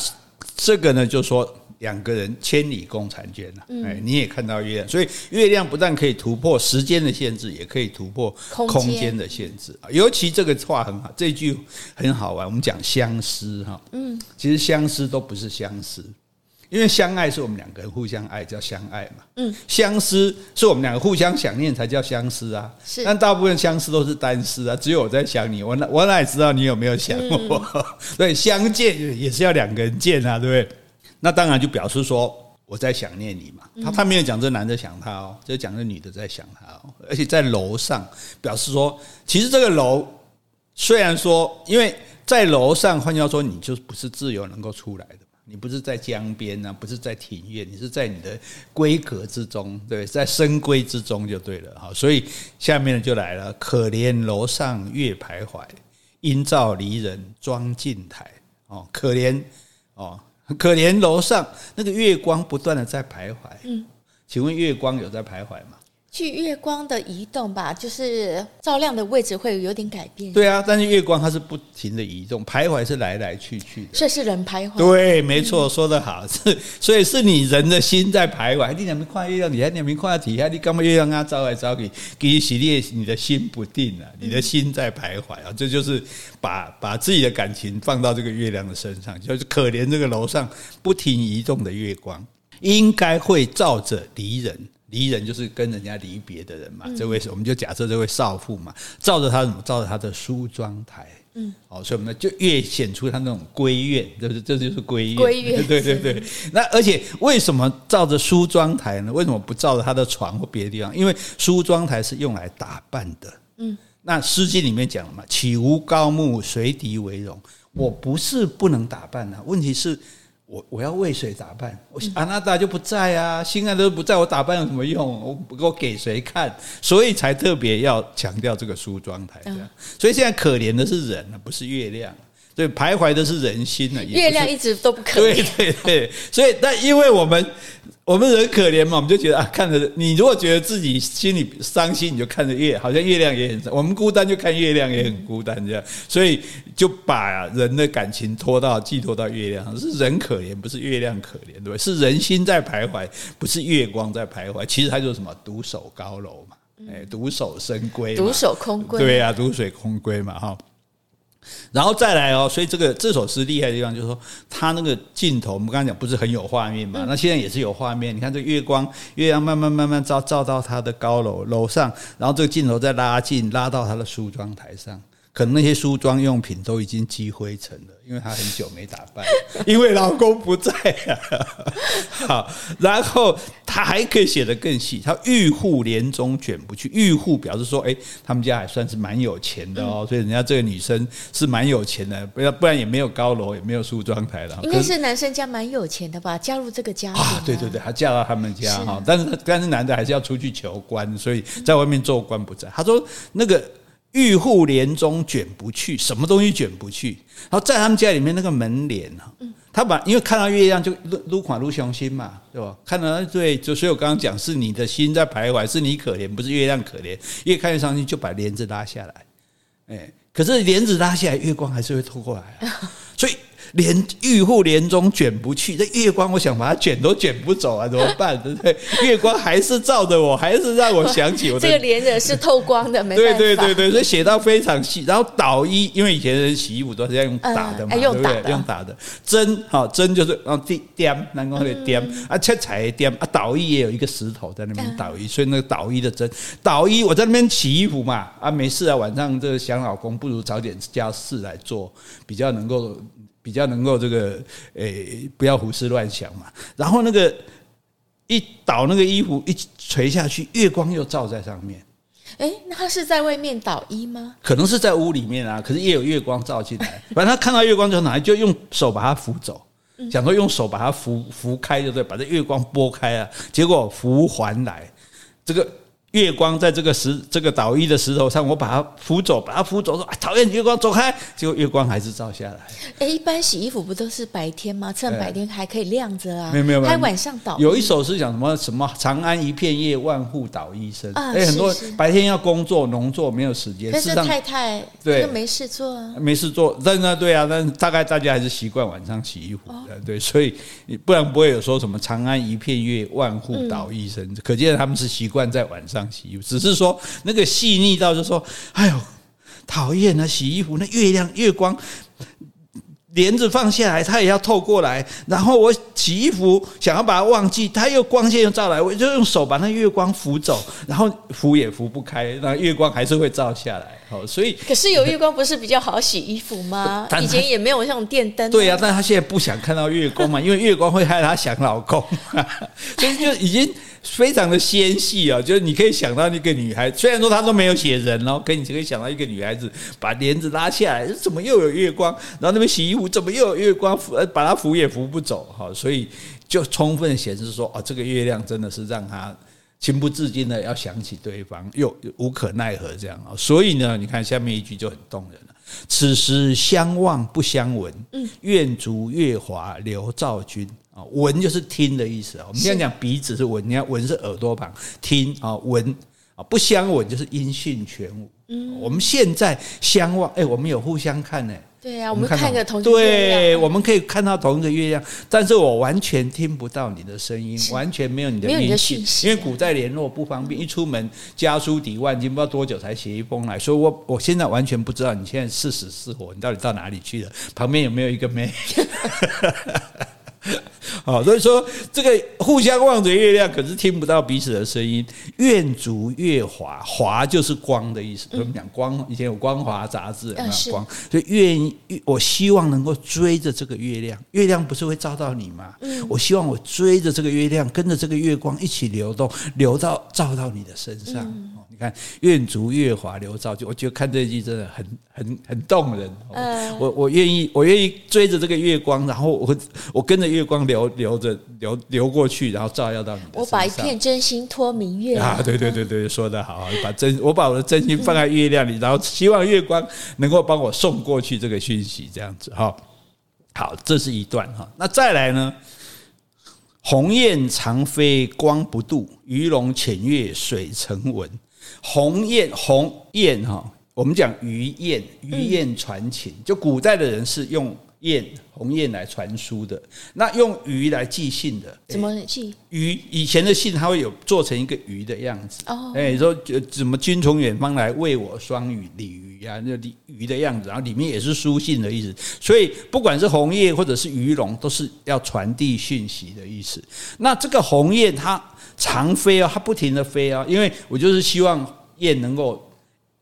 这个呢，就是说。两个人千里共婵娟呐，哎，你也看到月亮，所以月亮不但可以突破时间的限制，也可以突破空间的限制。尤其这个话很好，这句很好玩。我们讲相思哈，嗯，其实相思都不是相思，因为相爱是我们两个人互相爱叫相爱嘛，嗯，相思是我们两个互相想念才叫相思啊。是，但大部分相思都是单思啊，只有我在想你，我哪我哪里知道你有没有想我？[LAUGHS] 所以相见也是要两个人见啊，对不对？那当然就表示说我在想念你嘛。他他没有讲这男的想他哦，就讲这女的在想他哦。而且在楼上表示说，其实这个楼虽然说，因为在楼上，换句话说，你就不是自由能够出来的嘛。你不是在江边啊，不是在庭院，你是在你的规格之中，对，在深闺之中就对了哈。所以下面就来了，可怜楼上月徘徊，应照离人妆镜台。哦，可怜哦。可怜楼上那个月光不断的在徘徊。嗯，请问月光有在徘徊吗？去月光的移动吧，就是照亮的位置会有点改变。对啊，但是月光它是不停的移动，徘徊是来来去去的。这是人徘徊。对，没错，说得好，是 [LAUGHS] 所以是你人的心在徘徊。你两边看月亮，你还两边看底下，你干嘛月亮啊照来照去，给你洗列你的心不定啊，你的心在徘徊啊，这就是把把自己的感情放到这个月亮的身上，就是可怜这个楼上不停移动的月光，应该会照着离人。离人就是跟人家离别的人嘛，这位是我们就假设这位少妇嘛，照着她怎么照着她的梳妆台，嗯，哦，所以我们就越显出她那种闺怨，就是这就是闺怨，闺怨，对 [LAUGHS] 对对。[LAUGHS] 那而且为什么照着梳妆台呢？为什么不照着她的床或别的地方？因为梳妆台是用来打扮的，嗯。那《诗经》里面讲了嘛，岂无高木，随敌为荣。我不是不能打扮啊，问题是。我我要为谁打扮？我阿娜达就不在啊，心爱的都不在，我打扮有什么用？我我给谁看？所以才特别要强调这个梳妆台这样。所以现在可怜的是人，不是月亮。对，徘徊的是人心呢。月亮一直都不可怜。对对对，所以但因为我们我们人可怜嘛，我们就觉得啊，看着你如果觉得自己心里伤心，你就看着月，好像月亮也很我们孤单，就看月亮也很孤单这样。所以就把人的感情拖到寄托到月亮上，是人可怜，不是月亮可怜，对不对？是人心在徘徊，不是月光在徘徊。其实它就是什么独守高楼嘛，哎，独守深闺，独守空闺，对呀，独守空闺嘛，哈。然后再来哦，所以这个这首诗厉害的地方就是说，它那个镜头，我们刚刚讲不是很有画面嘛？那现在也是有画面。你看这月光，月亮慢慢慢慢照照到他的高楼楼上，然后这个镜头再拉近，拉到他的梳妆台上。可能那些梳妆用品都已经积灰尘了，因为她很久没打扮，[LAUGHS] 因为老公不在啊。[LAUGHS] 好，然后她还可以写得更细，她玉户帘中卷不去。玉户表示说，哎，他们家还算是蛮有钱的哦，所以人家这个女生是蛮有钱的，不然不然也没有高楼，也没有梳妆台了。应该是男生家蛮有钱的吧？加入这个家庭啊，对对对，她嫁到他们家哈。但是但是男的还是要出去求官，所以在外面做官不在。他说那个。玉户帘中卷不去，什么东西卷不去？然后在他们家里面那个门帘啊，他把因为看到月亮就撸撸款撸雄心嘛，对吧？看到对，就所以我刚刚讲是你的心在徘徊，是你可怜，不是月亮可怜。越看越伤心，就把帘子拉下来，哎，可是帘子拉下来，月光还是会透过来啊，[LAUGHS] 所以。连玉户帘中卷不去，这月光我想把它卷都卷不走啊，怎么办？对不对？月光还是照着我，还是让我想起我的。这个帘子是透光的，没办法。对对对对，所以写到非常细。然后捣衣，因为以前人洗衣服都是要用打的嘛，对不对？用打的针，好针就是然后点，南宫的点啊，切彩的点啊，捣衣也有一个石头在那边捣衣，所以那个捣衣的针，捣衣我在那边洗衣服嘛，啊没事啊，晚上这个想老公，不如找点家事来做，比较能够。比较能够这个诶、欸，不要胡思乱想嘛。然后那个一倒那个衣服一垂下去，月光又照在上面。哎，那他是在外面倒衣吗？可能是在屋里面啊，可是也有月光照进来。[LAUGHS] 反正他看到月光就拿，就用手把它扶走，想说用手把它扶扶开，就对，把这月光拨开啊。结果扶还来，这个。月光在这个石这个捣衣的石头上，我把它扶走，把它扶走，说：“讨厌，月光走开！”结果月光还是照下来。哎，一般洗衣服不都是白天吗？趁白天还可以晾着啊。没有没有还晚上捣。有一首是讲什么什么“长安一片叶，万户捣衣声”。哎，很多白天要工作农作，没有时间。但是太太对没事做啊，没事做。但那对啊，但大概大家还是习惯晚上洗衣服的，对，所以不然不会有说什么“长安一片叶，万户捣衣声”。可见他们是习惯在晚上洗衣服，只是说。那个细腻到就说，哎呦，讨厌啊！洗衣服那月亮月光，帘子放下来，它也要透过来。然后我洗衣服想要把它忘记，它又光线又照来，我就用手把那月光扶走，然后扶也扶不开，那月光还是会照下来。哦，所以可是有 [LAUGHS] 月光不是比较好洗衣服吗？[LAUGHS] 以前也没有像电灯。对呀、啊，但他现在不想看到月光嘛，因为月光会害他想老公，[LAUGHS] 所以就已经。非常的纤细啊，就是你可以想到那个女孩，虽然说她都没有写人哦，可你就可以想到一个女孩子把帘子拉下来，怎么又有月光？然后那边洗衣服怎么又有月光？扶，把她扶也扶不走哈，所以就充分显示说，哦，这个月亮真的是让她情不自禁的要想起对方，又无可奈何这样啊。所以呢，你看下面一句就很动人了：此时相望不相闻，愿逐月华流照君。啊，闻就是听的意思啊。我们现在讲鼻子是闻，你看闻是耳朵旁，听啊闻啊不相闻就是音讯全无。嗯，我们现在相望，哎，我们有互相看呢。对呀，我们看个同一个月亮，对，我们可以看到同一个月亮，但是我完全听不到你的声音，完全没有你的音讯，因为古代联络不方便，一出门家书抵万金，不知道多久才写一封来，所以我我现在完全不知道你现在是死是活，你到底到哪里去了，旁边有没有一个妹？[LAUGHS] 好，所以说这个互相望着月亮，可是听不到彼此的声音。愿逐月华，华就是光的意思。我们讲光，以前有光华杂志，光？所以愿意，我希望能够追着这个月亮，月亮不是会照到你吗？我希望我追着这个月亮，跟着这个月光一起流动，流到照到你的身上。你看，愿逐月华流照就，我觉得看这句真的很很很动人。我我愿意，我愿意追着这个月光，然后我我跟着月光流流着流流过去，然后照耀到你的。我把一片真心托明月啊！对对对对，说得好，把真我把我的真心放在月亮里，然后希望月光能够帮我送过去这个讯息，这样子哈。好，这是一段哈。那再来呢？鸿雁长飞光不度，鱼龙潜跃水成文。鸿雁，鸿雁哈，我们讲鱼雁，鱼雁传情，就古代的人是用雁，鸿雁来传书的。那用鱼来寄信的，怎么寄？鱼以前的信，它会有做成一个鱼的样子。哦，哎，说怎么君从远方来为我双语鲤鱼呀？那鲤鱼的样子，然后里面也是书信的意思。所以不管是鸿雁或者是鱼龙，都是要传递讯息的意思。那这个鸿雁它。常飞啊，它不停的飞啊，因为我就是希望雁能够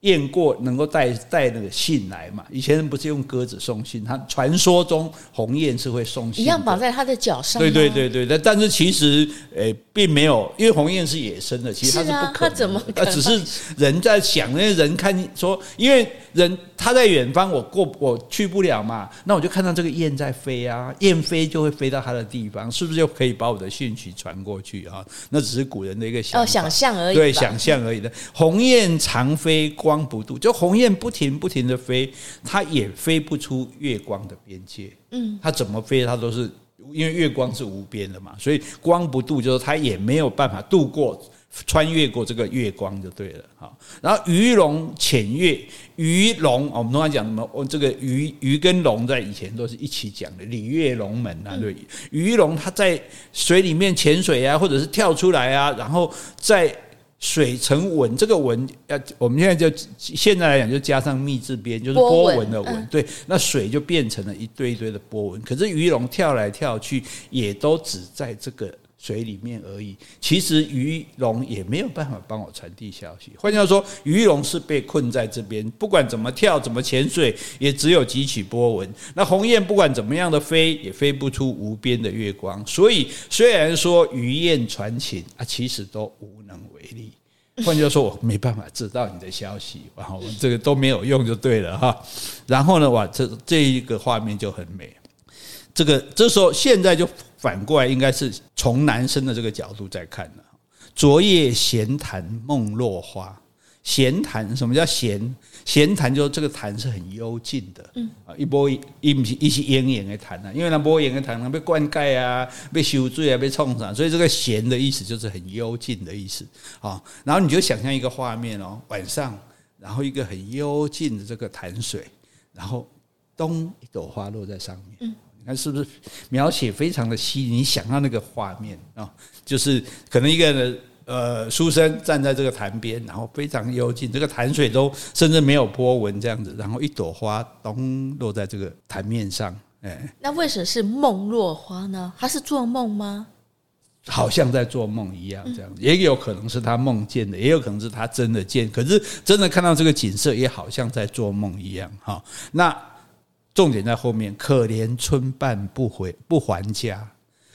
雁过能够带带那个信来嘛？以前人不是用鸽子送信，他传说中鸿雁是会送信，一样绑在他的脚上。对对对对，但但是其实诶、欸，并没有，因为鸿雁是野生的，其实它是不可能的。他怎么？那只是人在想，那些人看说，因为人他在远方，我过我去不了嘛，那我就看到这个雁在飞啊，雁飞就会飞到他的地方，是不是就可以把我的讯息传过去啊？那只是古人的一个想哦想象而已，对，想象而已的。鸿雁长飞光不度，就鸿雁不停不停的飞，它也飞不出月光的边界。嗯，它怎么飞，它都是因为月光是无边的嘛，所以光不度，就是它也没有办法度过、穿越过这个月光就对了。好，然后鱼龙潜跃，鱼龙我们通常讲什么？我这个鱼鱼跟龙在以前都是一起讲的，鲤跃龙门啊，对。鱼龙它在水里面潜水啊，或者是跳出来啊，然后在。水成纹，这个纹要我们现在就现在来讲就加上密字边，就是波纹的纹。对，那水就变成了一堆一堆的波纹。可是鱼龙跳来跳去，也都只在这个水里面而已。其实鱼龙也没有办法帮我传递消息。换句话说，鱼龙是被困在这边，不管怎么跳、怎么潜水，也只有几起波纹。那鸿雁不管怎么样的飞，也飞不出无边的月光。所以虽然说鱼雁传情啊，其实都无能为你。换句话说，我没办法知道你的消息，然后这个都没有用就对了哈。然后呢，哇，这这一个画面就很美。这个这时候现在就反过来，应该是从男生的这个角度在看了。昨夜闲谈梦落花。闲谈，什么叫闲？闲谈就是这个谈是很幽静的，啊，一波一不是一些营营的谈啊，因为那波营的谈，那被灌溉啊，被修水啊，被冲上，所以这个闲的意思就是很幽静的意思啊。然后你就想象一个画面哦，晚上，然后一个很幽静的这个潭水，然后咚一朵花落在上面，你看是不是描写非常的细腻？你想象那个画面啊，就是可能一个人。呃，书生站在这个潭边，然后非常幽静，这个潭水都甚至没有波纹这样子，然后一朵花咚落在这个潭面上，哎，那为什么是梦落花呢？他是做梦吗？好像在做梦一样，这样，也有可能是他梦见的，也有可能是他真的见，可是真的看到这个景色，也好像在做梦一样，哈。那重点在后面，可怜春半不回不还家。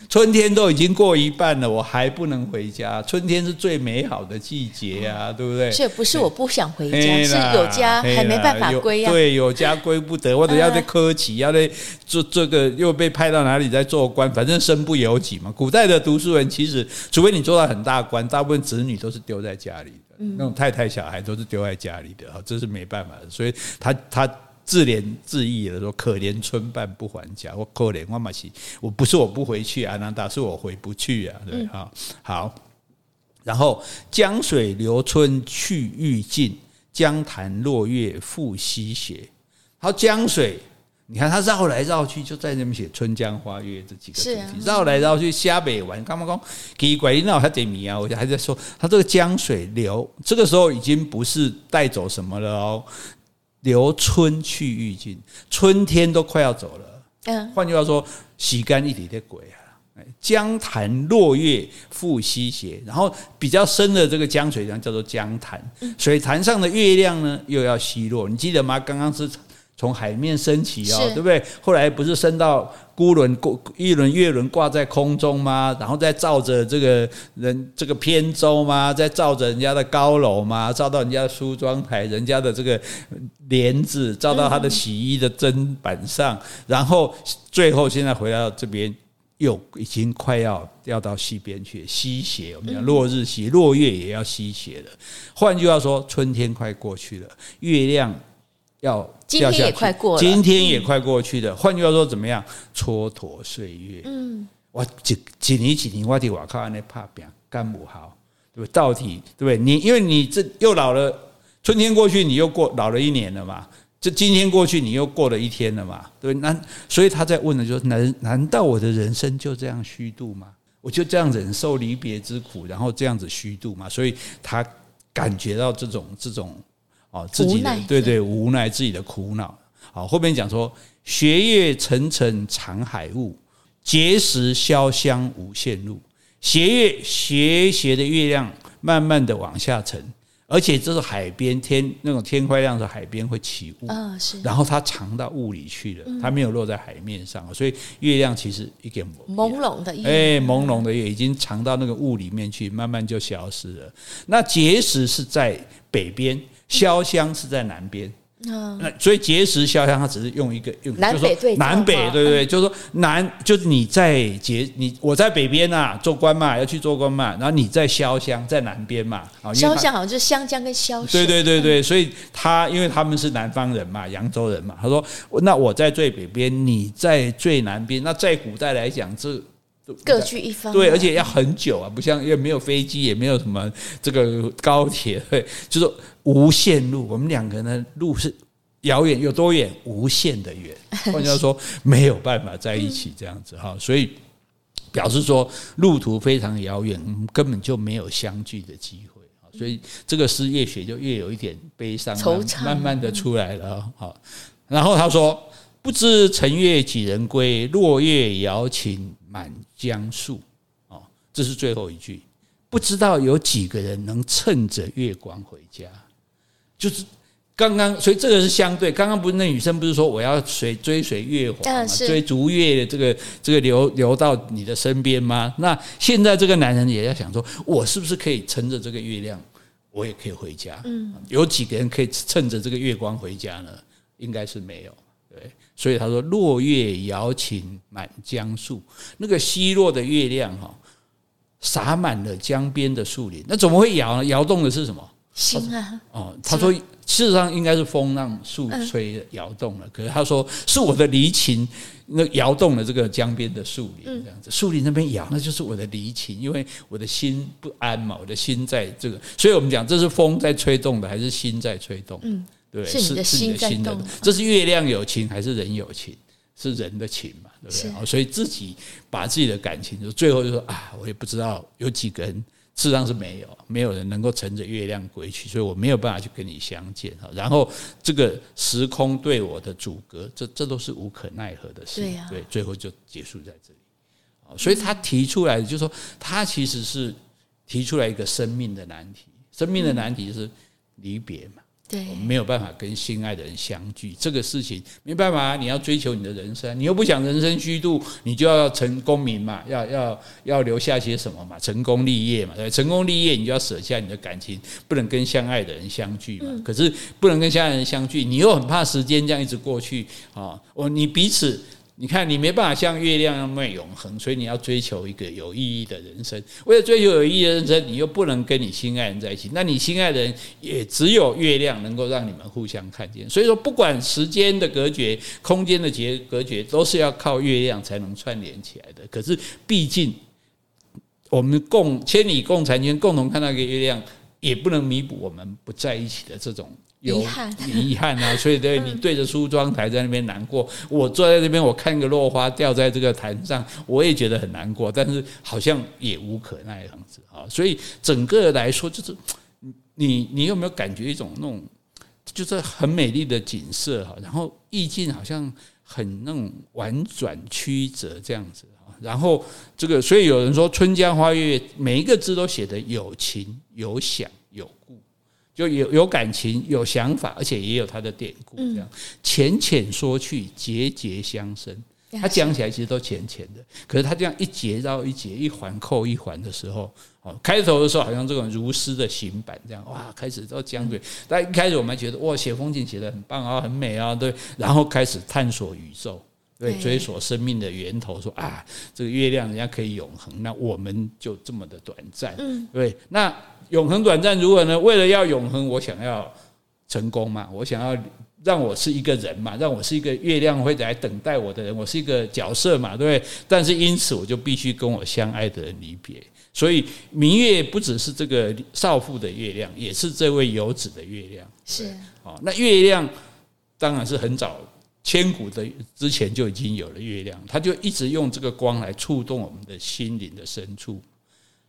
春天都已经过一半了，我还不能回家。春天是最美好的季节啊，对不对？是不是我不想回家，是有家还没办法归呀？对，有家归不得，或者要在科举，要在做这个，又被派到哪里在做官，反正身不由己嘛。古代的读书人，其实除非你做到很大官，大部分子女都是丢在家里的，那种太太小孩都是丢在家里的，这是没办法的。所以他他。自怜自艾的说：“可怜春半不还家，我可怜我嘛是，我不是我不回去啊，难道是我回不去啊？对，好，好。然后江水流春去欲尽，江潭落月复西斜。好，江水，你看他绕来绕去，就在那边写‘春江花月’这几个字，绕来绕去瞎北玩，干嘛讲？奇怪，你那还点名啊？我就还在说，他这个江水流，这个时候已经不是带走什么了哦。”流春去欲尽，春天都快要走了。嗯，换句话说，洗干一点的鬼啊！江潭落月复西斜，然后比较深的这个江水，叫做江潭。水潭上的月亮呢，又要西落。你记得吗？刚刚是。从海面升起哦，对不对？后来不是升到孤轮过一轮月轮挂在空中吗？然后再照着这个人这个扁舟吗？再照着人家的高楼吗？照到人家的梳妆台，人家的这个帘子，照到他的洗衣的砧板上，然后最后现在回到这边，又已经快要要到西边去西斜。我们讲落日西，落月也要西斜了。换句话说，春天快过去了，月亮。要今天也快过了，今天也快过去的。换句话说，怎么样？蹉跎岁月。嗯，我几几年几年，我的我靠，那怕变干不好，对不对？到底对不对？你因为你这又老了，春天过去，你又过老了一年了嘛？这今天过去，你又过了一天了嘛？对，那所以他在问的就是：难难道我的人生就这样虚度吗？我就这样忍受离别之苦，然后这样子虚度吗？所以他感觉到这种这种。哦，自己的对对无奈，自己的苦恼。好，后面讲说，斜月沉沉藏海雾，碣石潇湘无限路。斜月斜斜的月亮慢慢的往下沉而且这是海边天那种天快亮的海边会起雾啊，是。然后它藏到雾里去了，它没有落在海面上，所以月亮其实一点朦胧的，哎，朦胧的月已经藏到那个雾里面去，慢慢就消失了。那结石是在北边，潇湘是在南边。嗯，那所以碣石潇湘，它只是用一个用，南北对，南北对不对？就是说南，就是你在碣，你我在北边呐，做官嘛，要去做官嘛，然后你在潇湘，在南边嘛。潇湘好像就是湘江跟潇。对对对对，所以他因为他们是南方人嘛，扬州人嘛，他说那我在最北边，你在最南边。那在古代来讲，这各据一方。对，而且要很久啊，不像也没有飞机，也没有什么这个高铁，对，就是。无限路，我们两个人的路是遥远，有多远？无限的远。换句话说，没有办法在一起这样子哈，所以表示说路途非常遥远，根本就没有相聚的机会。所以这个诗越写就越有一点悲伤，慢慢的出来了。好，然后他说：“不知乘月几人归？落月摇情满江树。”哦，这是最后一句。不知道有几个人能趁着月光回家。就是刚刚，所以这个是相对。刚刚不是那女生不是说我要随追随月华嘛，追逐月的这个这个流流到你的身边吗？那现在这个男人也在想说，我是不是可以乘着这个月亮，我也可以回家？嗯，有几个人可以趁着这个月光回家呢？应该是没有。对，所以他说落月摇情满江树，那个西落的月亮哈，洒满了江边的树林。那怎么会摇呢？摇动的是什么？心啊！哦，他说，事实上应该是风让树吹摇动了。可是他说，是我的离情，那摇动了这个江边的树林，这样子，树林那边摇，那就是我的离情，因为我的心不安嘛，我的心在这个，所以我们讲，这是风在吹动的，还是心在吹动？嗯，对，是你的心在动。这是月亮有情，还是人有情？是人的情嘛，对不对？所以自己把自己的感情，就最后就说啊，我也不知道有几个人。事实上是没有，没有人能够乘着月亮归去，所以我没有办法去跟你相见哈。然后这个时空对我的阻隔，这这都是无可奈何的事。对最后就结束在这里。所以他提出来，就是说他其实是提出来一个生命的难题，生命的难题是离别嘛。对，我们没有办法跟心爱的人相聚，这个事情没办法。你要追求你的人生，你又不想人生虚度，你就要成功名嘛，要要要留下些什么嘛，成功立业嘛。对，成功立业，你就要舍下你的感情，不能跟相爱的人相聚嘛。可是不能跟相爱的人相聚，你又很怕时间这样一直过去啊。哦，你彼此。你看，你没办法像月亮那么永恒，所以你要追求一个有意义的人生。为了追求有意义的人生，你又不能跟你心爱人在一起，那你心爱的人也只有月亮能够让你们互相看见。所以说，不管时间的隔绝、空间的结隔绝，都是要靠月亮才能串联起来的。可是，毕竟我们共千里共婵娟，共同看到一个月亮，也不能弥补我们不在一起的这种。有遗憾，遗憾啊！所以对你对着梳妆台在那边难过，我坐在那边，我看个落花掉在这个坛上，我也觉得很难过，但是好像也无可奈何子啊！所以整个来说，就是你你有没有感觉一种那种，就是很美丽的景色哈，然后意境好像很那种婉转曲折这样子啊，然后这个所以有人说《春江花月》每一个字都写的有情有想有故。就有有感情，有想法，而且也有他的典故，这样浅浅说去，节节相生。他讲起来其实都浅浅的，可是他这样一节绕一节，一环扣一环的时候，哦，开头的时候好像这种如诗的行板这样，哇，开始都讲对。但一开始我们还觉得哇，写风景写得很棒啊，很美啊，对。然后开始探索宇宙，对，追索生命的源头，说啊，这个月亮人家可以永恒，那我们就这么的短暂，嗯，对，那。永恒短暂如果呢？为了要永恒，我想要成功嘛，我想要让我是一个人嘛，让我是一个月亮会来等待我的人，我是一个角色嘛，对不对？但是因此我就必须跟我相爱的人离别，所以明月不只是这个少妇的月亮，也是这位游子的月亮。是哦，那月亮当然是很早千古的之前就已经有了月亮，他就一直用这个光来触动我们的心灵的深处。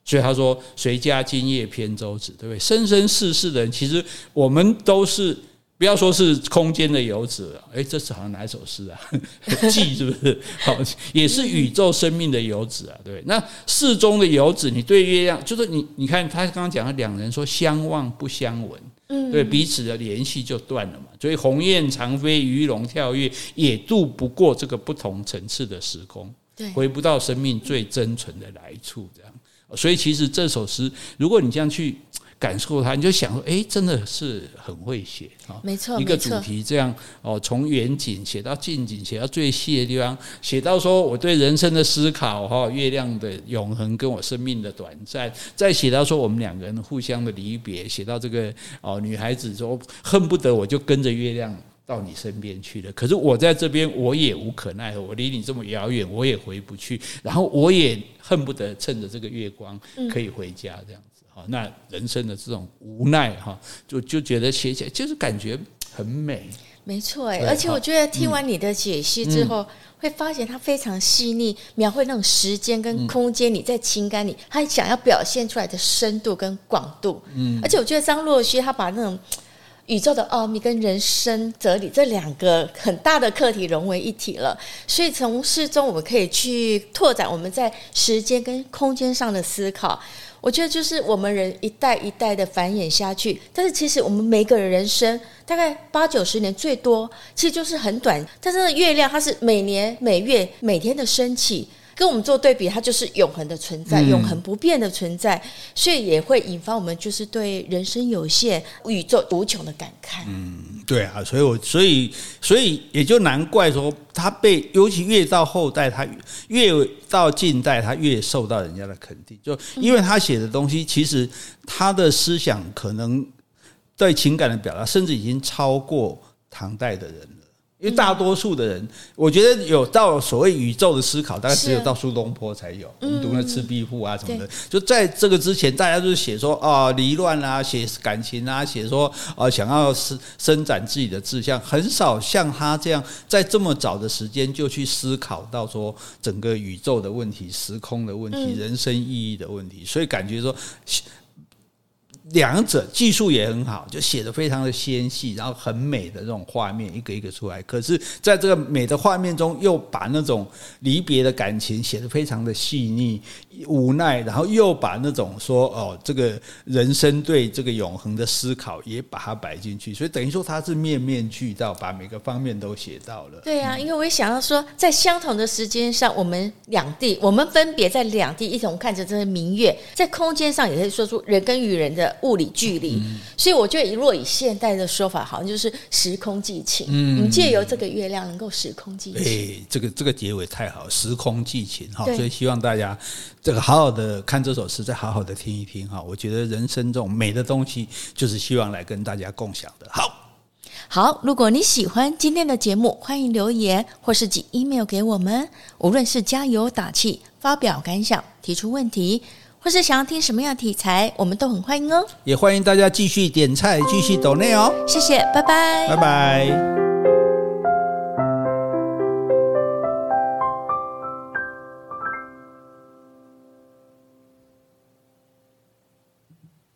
所以他说：“谁家今夜扁舟子，对不对？生生世世的人，其实我们都是不要说是空间的游子了，哎，这是好像哪一首诗啊？[LAUGHS] 记是不是？好，也是宇宙生命的游子啊，对。那世中的游子，你对月亮，就是你，你看他刚刚讲的两人说相望不相闻，嗯，对，彼此的联系就断了嘛。所以鸿雁长飞，鱼龙跳跃，也渡不过这个不同层次的时空，对，回不到生命最真纯的来处，这样。所以其实这首诗，如果你这样去。感受它，你就想说，哎，真的是很会写啊！没错，一个主题这样哦，从远景写到近景，写到最细的地方，写到说我对人生的思考哈，月亮的永恒跟我生命的短暂，再写到说我们两个人互相的离别，写到这个哦，女孩子说恨不得我就跟着月亮到你身边去了，可是我在这边我也无可奈何，我离你这么遥远，我也回不去，然后我也恨不得趁着这个月光可以回家这样。啊，那人生的这种无奈哈，就就觉得写起来就是感觉很美。没错，哎，而且我觉得听完你的解析之后，嗯、会发现它非常细腻，描绘那种时间跟空间，你在情感里他想要表现出来的深度跟广度。嗯，而且我觉得张若虚他把那种宇宙的奥秘跟人生哲理这两个很大的课题融为一体了，所以从诗中我们可以去拓展我们在时间跟空间上的思考。我觉得就是我们人一代一代的繁衍下去，但是其实我们每个人人生大概八九十年最多，其实就是很短。但是月亮它是每年每月每天的升起，跟我们做对比，它就是永恒的存在，永恒不变的存在，所以也会引发我们就是对人生有限、宇宙无穷的感慨。嗯。对啊，所以我所以所以也就难怪说他被，尤其越到后代，他越到近代，他越受到人家的肯定，就因为他写的东西，其实他的思想可能对情感的表达，甚至已经超过唐代的人。因为大多数的人，我觉得有到所谓宇宙的思考，大概只有到苏东坡才有。我们读那《赤壁赋》啊什么的，就在这个之前，大家就是写说啊离乱啊，写感情啊，写说啊想要伸伸展自己的志向，很少像他这样在这么早的时间就去思考到说整个宇宙的问题、时空的问题、人生意义的问题，所以感觉说。两者技术也很好，就写的非常的纤细，然后很美的这种画面一个一个出来。可是，在这个美的画面中，又把那种离别的感情写得非常的细腻、无奈，然后又把那种说哦，这个人生对这个永恒的思考也把它摆进去。所以等于说，他是面面俱到，把每个方面都写到了。对啊，因为我也想要说，在相同的时间上，我们两地，我们分别在两地一同看着这个明月，在空间上也可以说出人跟与人的。物理距离，所以我觉得，如果以现代的说法，好像就是时空寄情。嗯，我们借由这个月亮，能够时空寄情。哎，这个这个结尾太好，时空寄情哈。所以希望大家这个好好的看这首诗，再好好的听一听哈。我觉得人生这种美的东西，就是希望来跟大家共享的。好，好，如果你喜欢今天的节目，欢迎留言或是寄 email 给我们。无论是加油打气、发表感想、提出问题。或是想要听什么样的题材，我们都很欢迎哦。也欢迎大家继续点菜，继续抖内哦。谢谢，拜拜，拜拜。